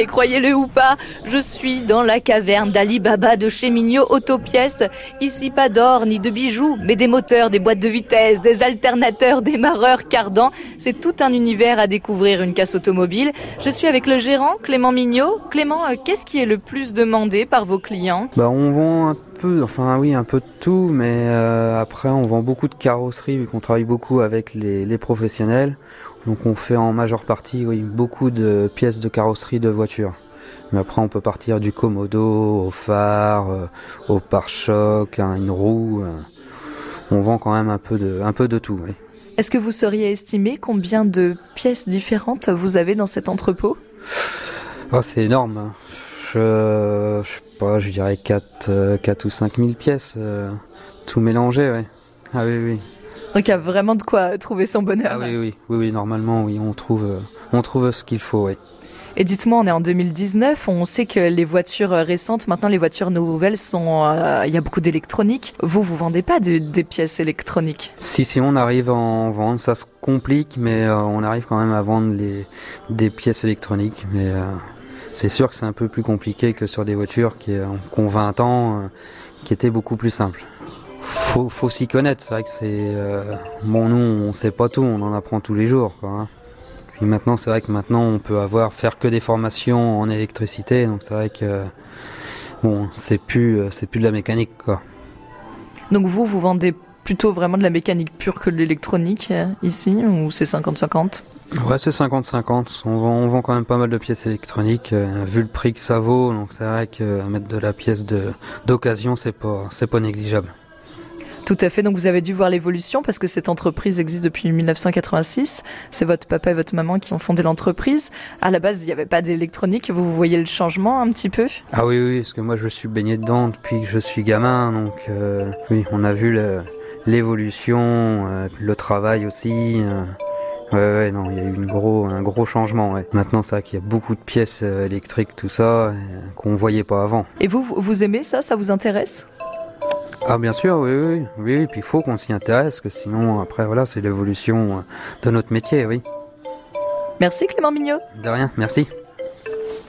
Et croyez-le ou pas, je suis dans la caverne d'Ali Baba de chez Mignot Autopièces. Ici, pas d'or ni de bijoux, mais des moteurs, des boîtes de vitesse, des alternateurs, des marreurs, cardans. C'est tout un univers à découvrir, une casse automobile. Je suis avec le gérant, Clément Mignot. Clément, euh, qu'est-ce qui est le plus demandé par vos clients? Bah, on vend un peu, enfin oui, un peu de tout, mais euh, après, on vend beaucoup de carrosseries vu qu'on travaille beaucoup avec les professionnels. Donc on fait en majeure partie oui, beaucoup de pièces de carrosserie de voitures. Mais après on peut partir du commodo au phare, euh, au pare-choc, à une roue. euh. on vend quand même un peu de, un peu de tout. Oui. Est-ce que vous sauriez estimer combien de pièces différentes vous avez dans cet entrepôt? Ah, c'est énorme. hein. Je, je sais pas, je dirais 4, 4 ou 5 000 pièces, euh, tout mélangé. Ouais. Ah oui, oui. Donc il y a vraiment de quoi trouver son bonheur. Ah oui, oui, oui, oui, normalement, oui, on trouve, euh, on trouve ce qu'il faut, oui. Et dites-moi, on est en 2019, on sait que les voitures euh, récentes, maintenant les voitures nouvelles sont, euh, il y a beaucoup d'électronique. Vous, vous vendez pas de- des pièces électroniques? Si, si, on arrive à en vendre, ça se complique, mais euh, on arrive quand même à vendre les, des pièces électroniques. Mais c'est sûr que c'est un peu plus compliqué que sur des voitures qui, qui ont 20 ans, qui étaient beaucoup plus simples. Faut, faut s'y connaître, c'est vrai que c'est... euh, bon, nous, on sait pas tout, on en apprend tous les jours, quoi. hein. Puis maintenant, c'est vrai que maintenant, on peut avoir, faire que des formations en électricité, donc c'est vrai que... Bon, c'est plus, euh, c'est plus de la mécanique, quoi. Donc vous, vous vendez plutôt vraiment de la mécanique pure que de l'électronique euh, ici, ou c'est 50-50 Ouais, c'est 50-50. On vend, on vend quand même pas mal de pièces électroniques, euh, vu le prix que ça vaut. Donc c'est vrai que euh, mettre de la pièce de d'occasion, c'est pas, c'est pas négligeable. Tout à fait, donc vous avez dû voir l'évolution parce que cette entreprise existe depuis 1986. C'est votre papa et votre maman qui ont fondé l'entreprise. À la base, il n'y avait pas d'électronique. Vous voyez le changement un petit peu? Ah oui, oui, parce que moi je suis baigné dedans depuis que je suis gamin. Donc euh, oui, on a vu l'évolution, euh, le travail aussi. euh. Ouais, ouais, non, il y a eu une gros, un gros changement. Ouais. Maintenant, c'est vrai qu'il y a beaucoup de pièces euh, électriques, tout ça, qu'on voyait pas avant. Et vous- vous aimez ça? Ça vous intéresse? Ah bien sûr, oui, oui, oui, et puis il faut qu'on s'y intéresse, que sinon après voilà, c'est l'évolution euh, de notre métier, oui. Merci Clément Mignot. De rien, merci.